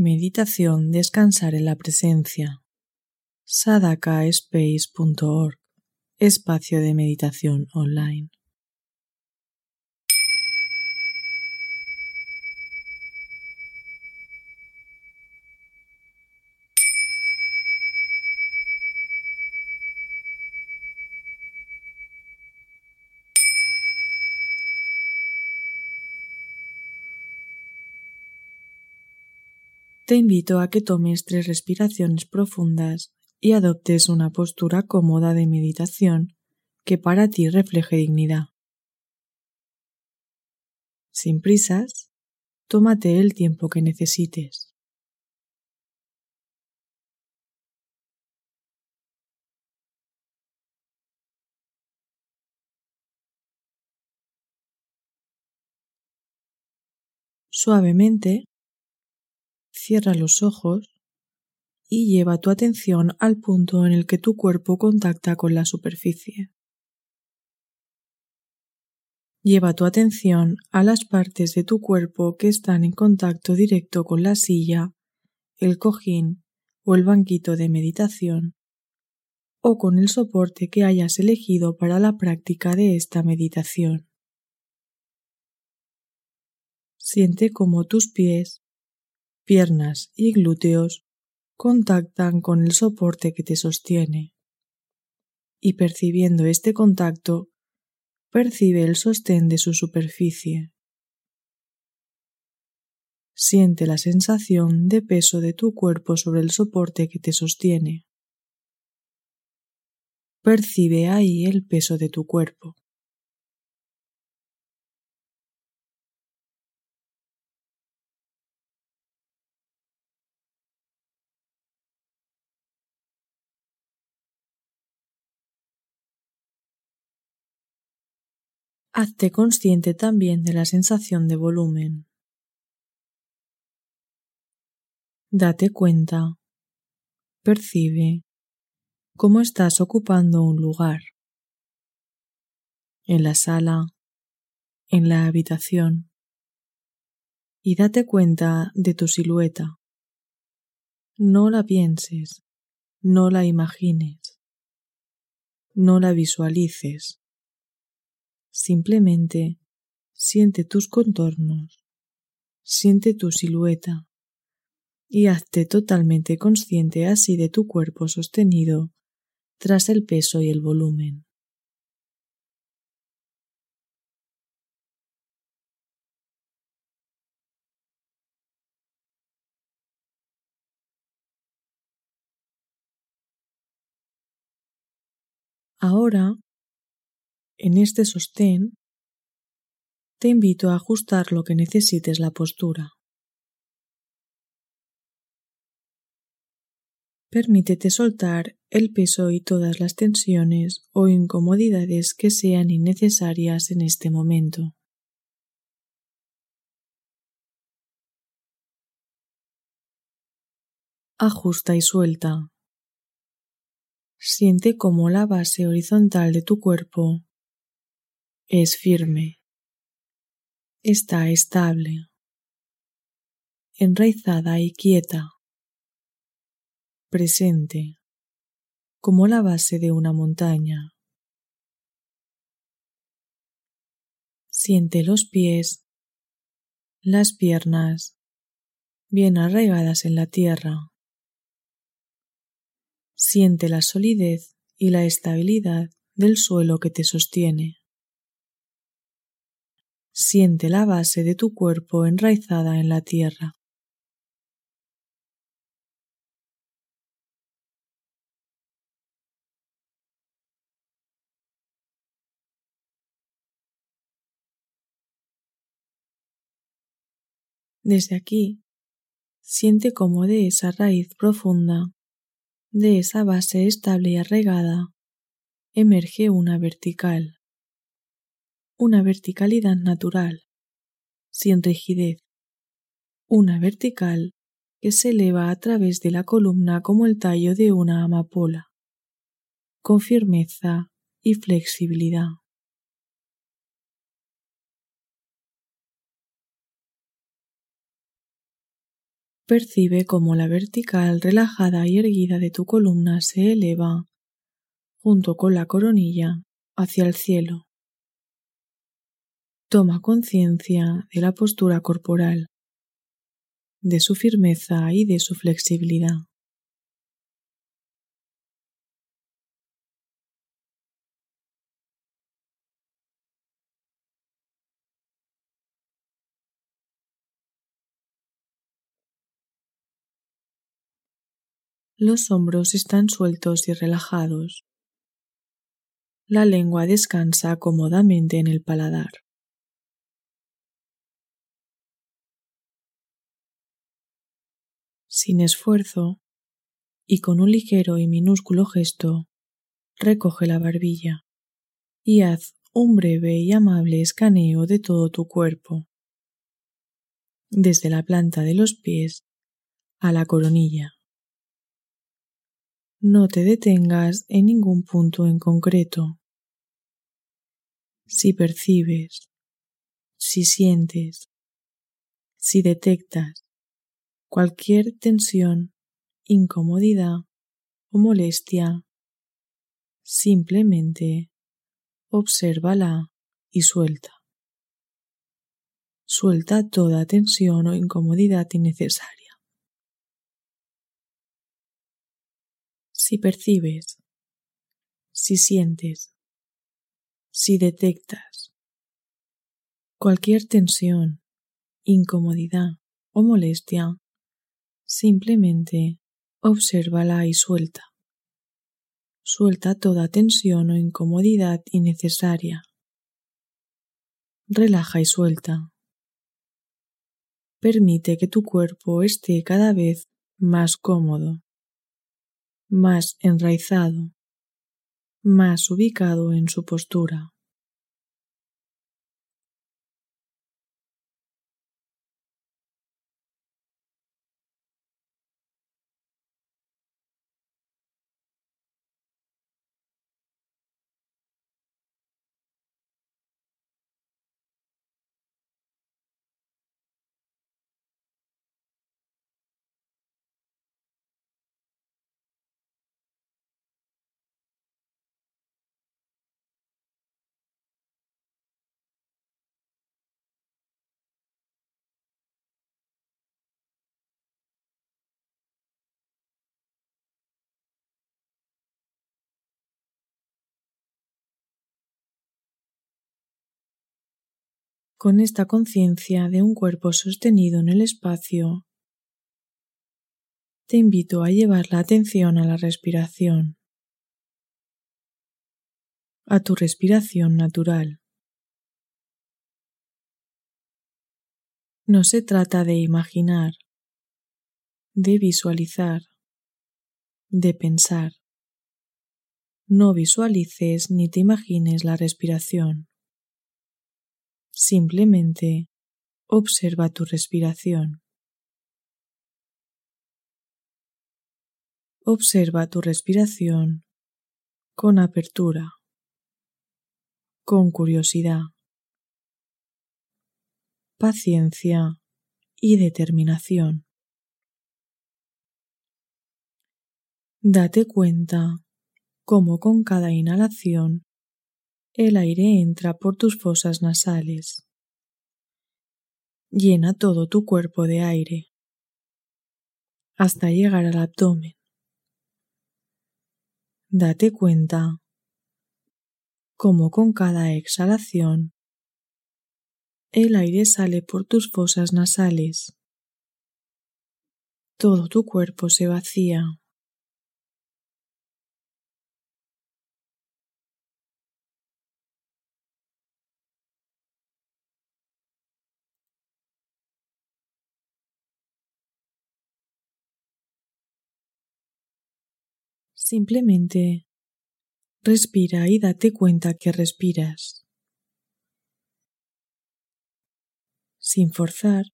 Meditación Descansar en la Presencia. sadakaspace.org Espacio de meditación online. Te invito a que tomes tres respiraciones profundas y adoptes una postura cómoda de meditación que para ti refleje dignidad. Sin prisas, tómate el tiempo que necesites. Suavemente Cierra los ojos y lleva tu atención al punto en el que tu cuerpo contacta con la superficie. Lleva tu atención a las partes de tu cuerpo que están en contacto directo con la silla, el cojín o el banquito de meditación, o con el soporte que hayas elegido para la práctica de esta meditación. Siente cómo tus pies piernas y glúteos contactan con el soporte que te sostiene. Y percibiendo este contacto, percibe el sostén de su superficie. Siente la sensación de peso de tu cuerpo sobre el soporte que te sostiene. Percibe ahí el peso de tu cuerpo. Hazte consciente también de la sensación de volumen. Date cuenta, percibe cómo estás ocupando un lugar. En la sala, en la habitación. Y date cuenta de tu silueta. No la pienses, no la imagines, no la visualices. Simplemente siente tus contornos, siente tu silueta y hazte totalmente consciente así de tu cuerpo sostenido tras el peso y el volumen. Ahora en este sostén, te invito a ajustar lo que necesites la postura. Permítete soltar el peso y todas las tensiones o incomodidades que sean innecesarias en este momento. Ajusta y suelta. Siente cómo la base horizontal de tu cuerpo es firme, está estable, enraizada y quieta, presente, como la base de una montaña. Siente los pies, las piernas, bien arraigadas en la tierra. Siente la solidez y la estabilidad del suelo que te sostiene. Siente la base de tu cuerpo enraizada en la tierra. Desde aquí, siente como de esa raíz profunda, de esa base estable y arraigada, emerge una vertical una verticalidad natural, sin rigidez, una vertical que se eleva a través de la columna como el tallo de una amapola, con firmeza y flexibilidad. Percibe cómo la vertical relajada y erguida de tu columna se eleva, junto con la coronilla, hacia el cielo. Toma conciencia de la postura corporal, de su firmeza y de su flexibilidad. Los hombros están sueltos y relajados. La lengua descansa cómodamente en el paladar. Sin esfuerzo y con un ligero y minúsculo gesto, recoge la barbilla y haz un breve y amable escaneo de todo tu cuerpo, desde la planta de los pies a la coronilla. No te detengas en ningún punto en concreto. Si percibes, si sientes, si detectas cualquier tensión, incomodidad o molestia, simplemente obsérvala y suelta. Suelta toda tensión o incomodidad innecesaria. Si percibes, si sientes, si detectas cualquier tensión, incomodidad o molestia, Simplemente obsérvala y suelta. Suelta toda tensión o incomodidad innecesaria. Relaja y suelta. Permite que tu cuerpo esté cada vez más cómodo, más enraizado, más ubicado en su postura. Con esta conciencia de un cuerpo sostenido en el espacio, te invito a llevar la atención a la respiración, a tu respiración natural. No se trata de imaginar, de visualizar, de pensar. No visualices ni te imagines la respiración. Simplemente observa tu respiración. Observa tu respiración con apertura, con curiosidad, paciencia y determinación. Date cuenta cómo con cada inhalación el aire entra por tus fosas nasales. Llena todo tu cuerpo de aire hasta llegar al abdomen. Date cuenta cómo con cada exhalación el aire sale por tus fosas nasales. Todo tu cuerpo se vacía. Simplemente respira y date cuenta que respiras. Sin forzar,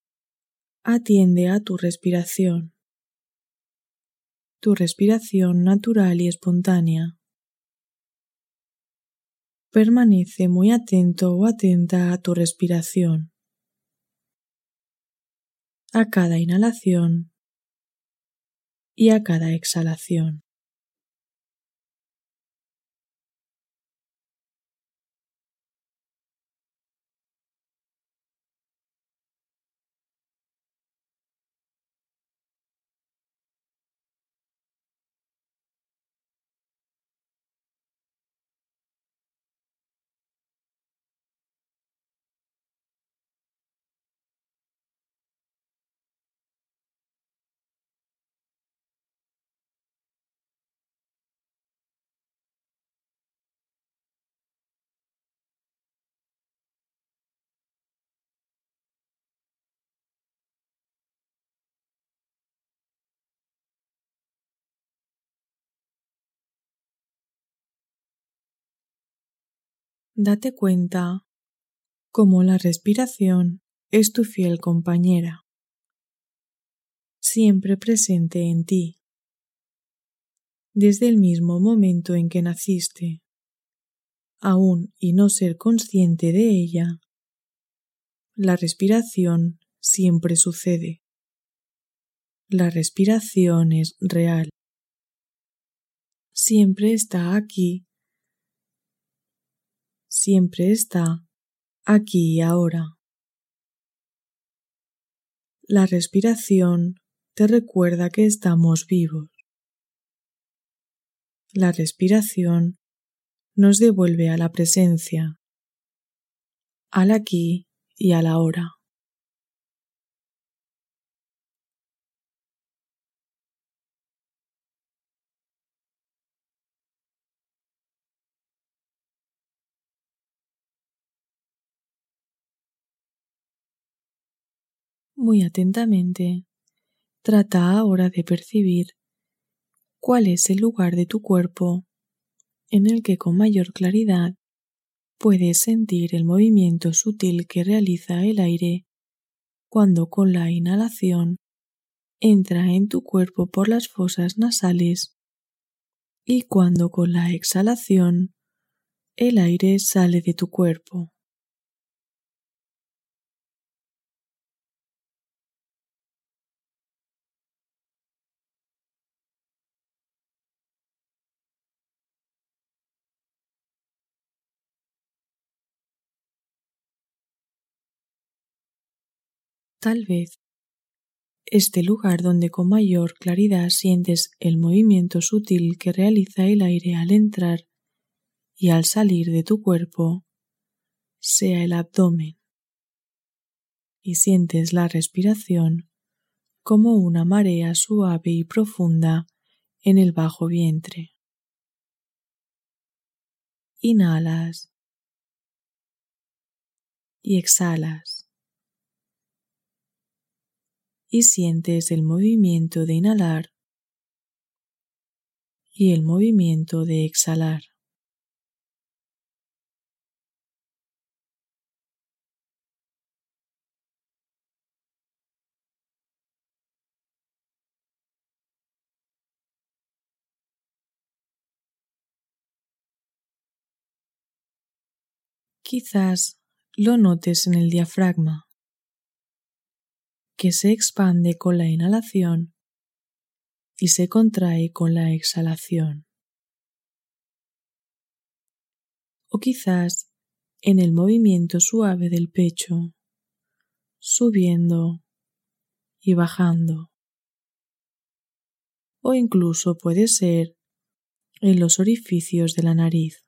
atiende a tu respiración. Tu respiración natural y espontánea. Permanece muy atento o atenta a tu respiración. A cada inhalación, y a cada exhalación. Date cuenta cómo la respiración es tu fiel compañera, siempre presente en ti, desde el mismo momento en que naciste, aún y no ser consciente de ella. La respiración siempre sucede. La respiración es real. Siempre está aquí siempre está aquí y ahora. La respiración te recuerda que estamos vivos. La respiración nos devuelve a la presencia, al aquí y a la hora. Muy atentamente, trata ahora de percibir cuál es el lugar de tu cuerpo en el que con mayor claridad puedes sentir el movimiento sutil que realiza el aire cuando con la inhalación entra en tu cuerpo por las fosas nasales y cuando con la exhalación el aire sale de tu cuerpo. Tal vez este lugar donde con mayor claridad sientes el movimiento sutil que realiza el aire al entrar y al salir de tu cuerpo sea el abdomen y sientes la respiración como una marea suave y profunda en el bajo vientre. Inhalas y exhalas y sientes el movimiento de inhalar y el movimiento de exhalar. Quizás lo notes en el diafragma que se expande con la inhalación y se contrae con la exhalación. O quizás en el movimiento suave del pecho, subiendo y bajando. O incluso puede ser en los orificios de la nariz.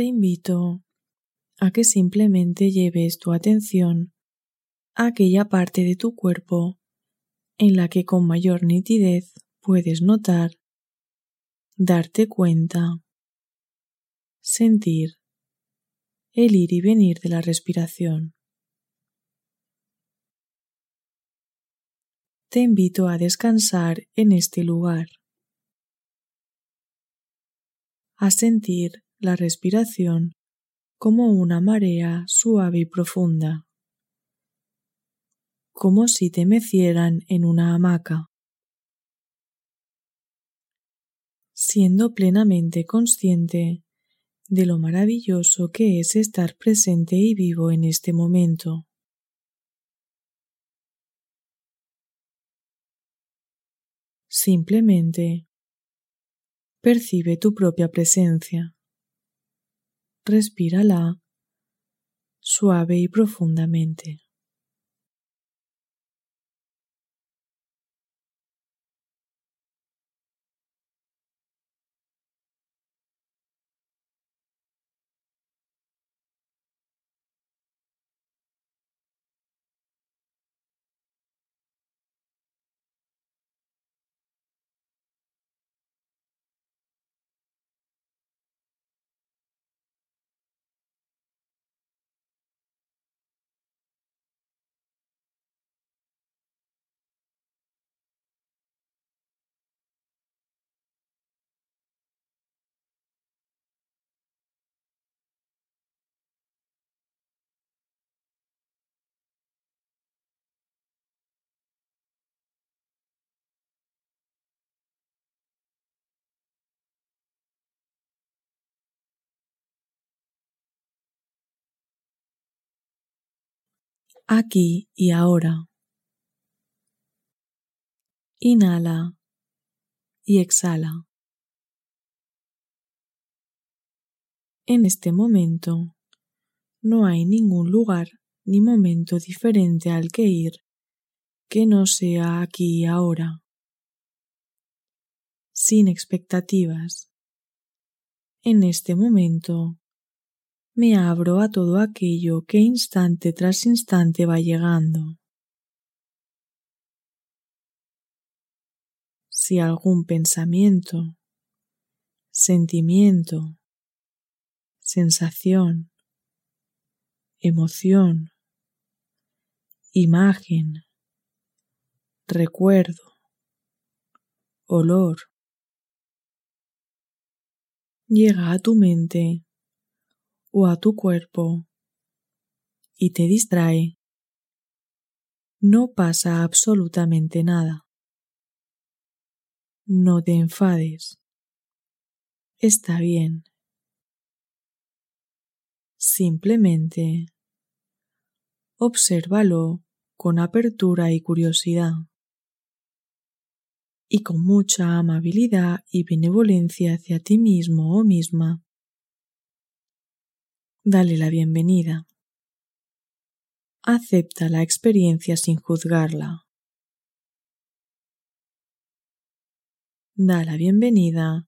Te invito a que simplemente lleves tu atención a aquella parte de tu cuerpo en la que con mayor nitidez puedes notar, darte cuenta, sentir el ir y venir de la respiración. Te invito a descansar en este lugar, a sentir la respiración como una marea suave y profunda, como si te mecieran en una hamaca, siendo plenamente consciente de lo maravilloso que es estar presente y vivo en este momento. Simplemente percibe tu propia presencia. Respírala suave y profundamente. Aquí y ahora. Inhala y exhala. En este momento no hay ningún lugar ni momento diferente al que ir que no sea aquí y ahora, sin expectativas. En este momento me abro a todo aquello que instante tras instante va llegando. Si algún pensamiento, sentimiento, sensación, emoción, imagen, recuerdo, olor, llega a tu mente o a tu cuerpo y te distrae, no pasa absolutamente nada. No te enfades. Está bien. Simplemente obsérvalo con apertura y curiosidad y con mucha amabilidad y benevolencia hacia ti mismo o misma Dale la bienvenida. Acepta la experiencia sin juzgarla. Da la bienvenida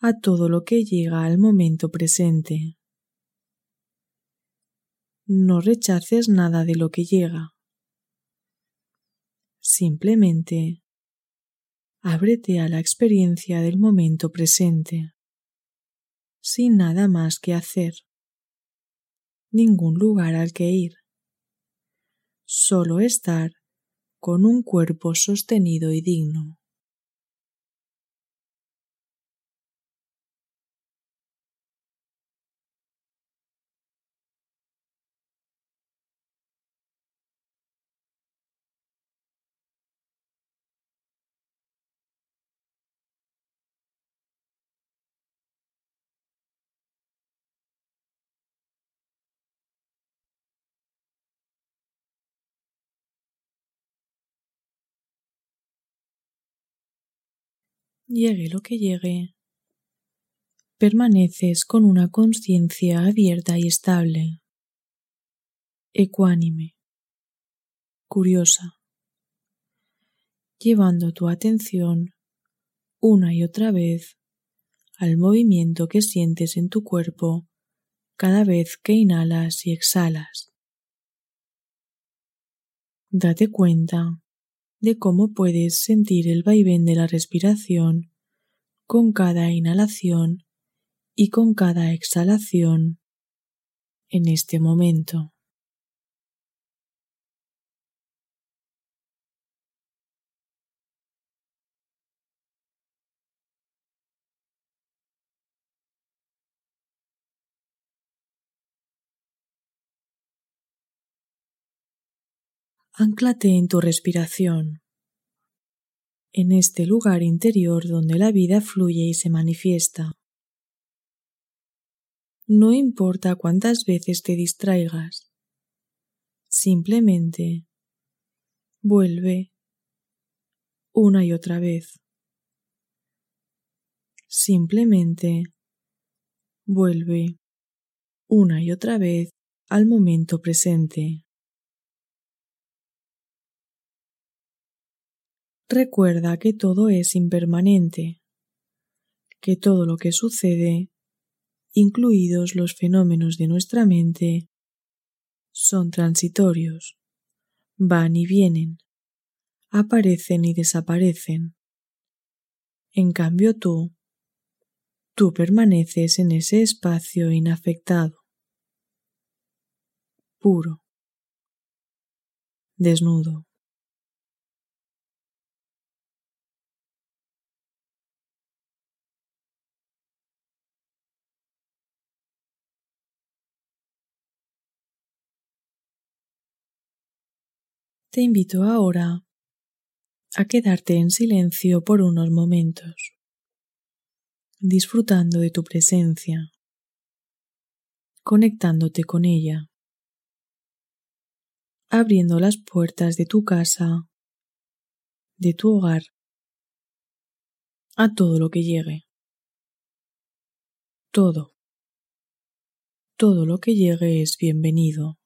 a todo lo que llega al momento presente. No rechaces nada de lo que llega. Simplemente ábrete a la experiencia del momento presente, sin nada más que hacer ningún lugar al que ir, solo estar con un cuerpo sostenido y digno. Llegue lo que llegue, permaneces con una conciencia abierta y estable, ecuánime, curiosa, llevando tu atención una y otra vez al movimiento que sientes en tu cuerpo cada vez que inhalas y exhalas. Date cuenta de cómo puedes sentir el vaivén de la respiración con cada inhalación y con cada exhalación en este momento. Anclate en tu respiración. en este lugar interior donde la vida fluye y se manifiesta. No importa cuántas veces te distraigas, simplemente vuelve una y otra vez. Simplemente vuelve una y otra vez al momento presente. Recuerda que todo es impermanente, que todo lo que sucede, incluidos los fenómenos de nuestra mente, son transitorios, van y vienen, aparecen y desaparecen. En cambio tú, tú permaneces en ese espacio inafectado, puro, desnudo. Te invito ahora a quedarte en silencio por unos momentos, disfrutando de tu presencia, conectándote con ella, abriendo las puertas de tu casa, de tu hogar, a todo lo que llegue. Todo, todo lo que llegue es bienvenido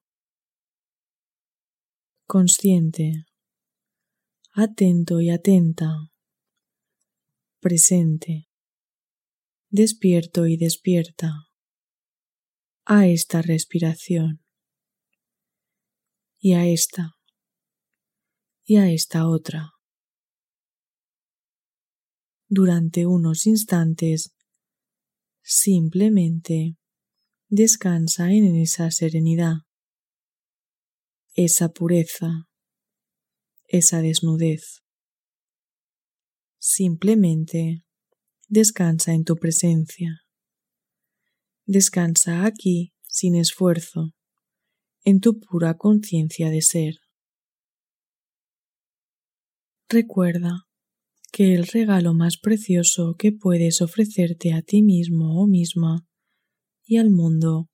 consciente, atento y atenta, presente, despierto y despierta a esta respiración y a esta y a esta otra. Durante unos instantes, simplemente descansa en esa serenidad esa pureza, esa desnudez. Simplemente descansa en tu presencia. Descansa aquí sin esfuerzo, en tu pura conciencia de ser. Recuerda que el regalo más precioso que puedes ofrecerte a ti mismo o misma y al mundo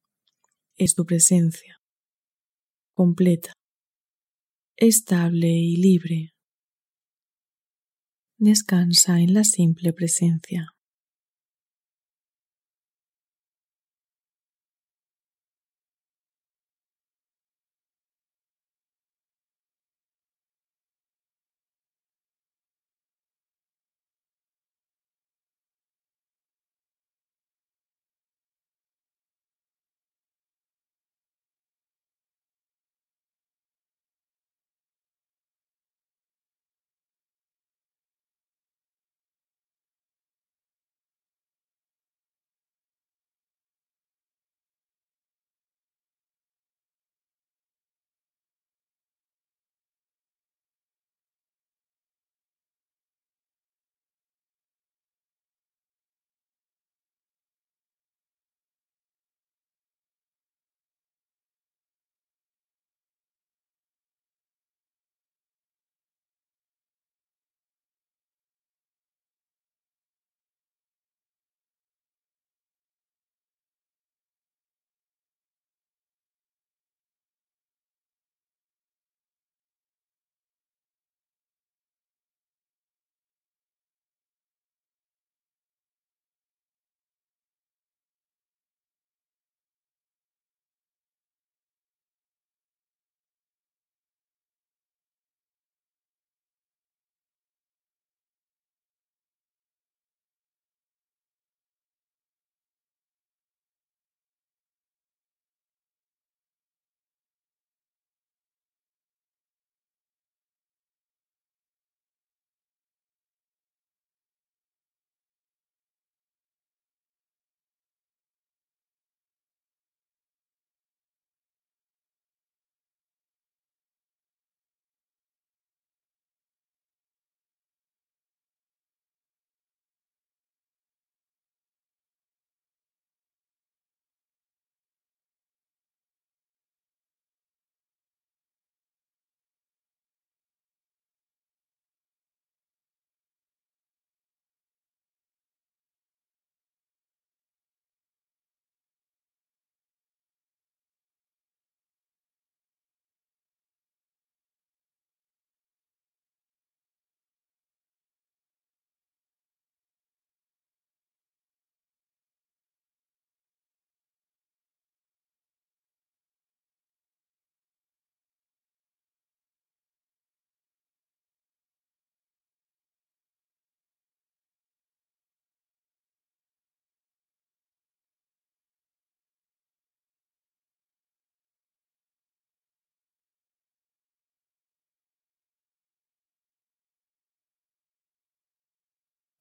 es tu presencia completa, estable y libre. Descansa en la simple presencia.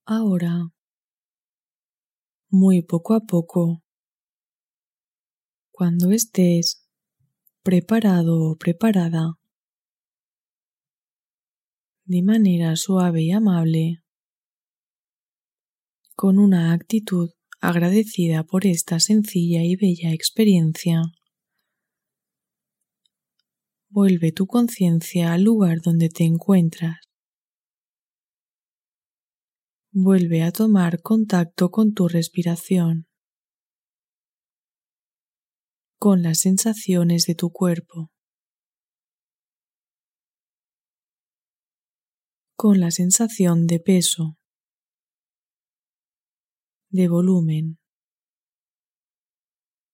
Ahora, muy poco a poco, cuando estés preparado o preparada, de manera suave y amable, con una actitud agradecida por esta sencilla y bella experiencia. Vuelve tu conciencia al lugar donde te encuentras. Vuelve a tomar contacto con tu respiración, con las sensaciones de tu cuerpo, con la sensación de peso, de volumen,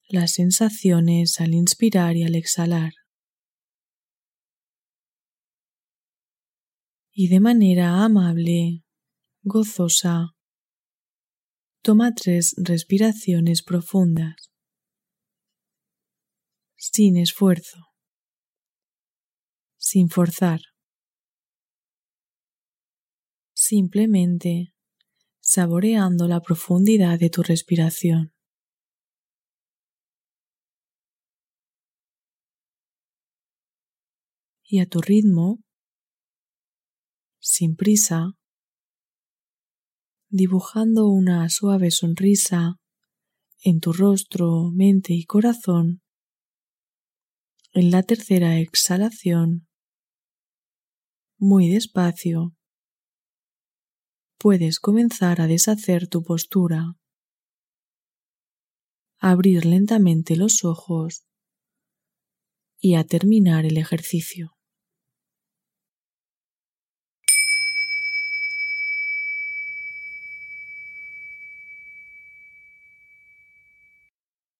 las sensaciones al inspirar y al exhalar. Y de manera amable gozosa. Toma tres respiraciones profundas, sin esfuerzo, sin forzar, simplemente saboreando la profundidad de tu respiración. Y a tu ritmo, sin prisa, dibujando una suave sonrisa en tu rostro, mente y corazón. En la tercera exhalación, muy despacio, puedes comenzar a deshacer tu postura, abrir lentamente los ojos y a terminar el ejercicio.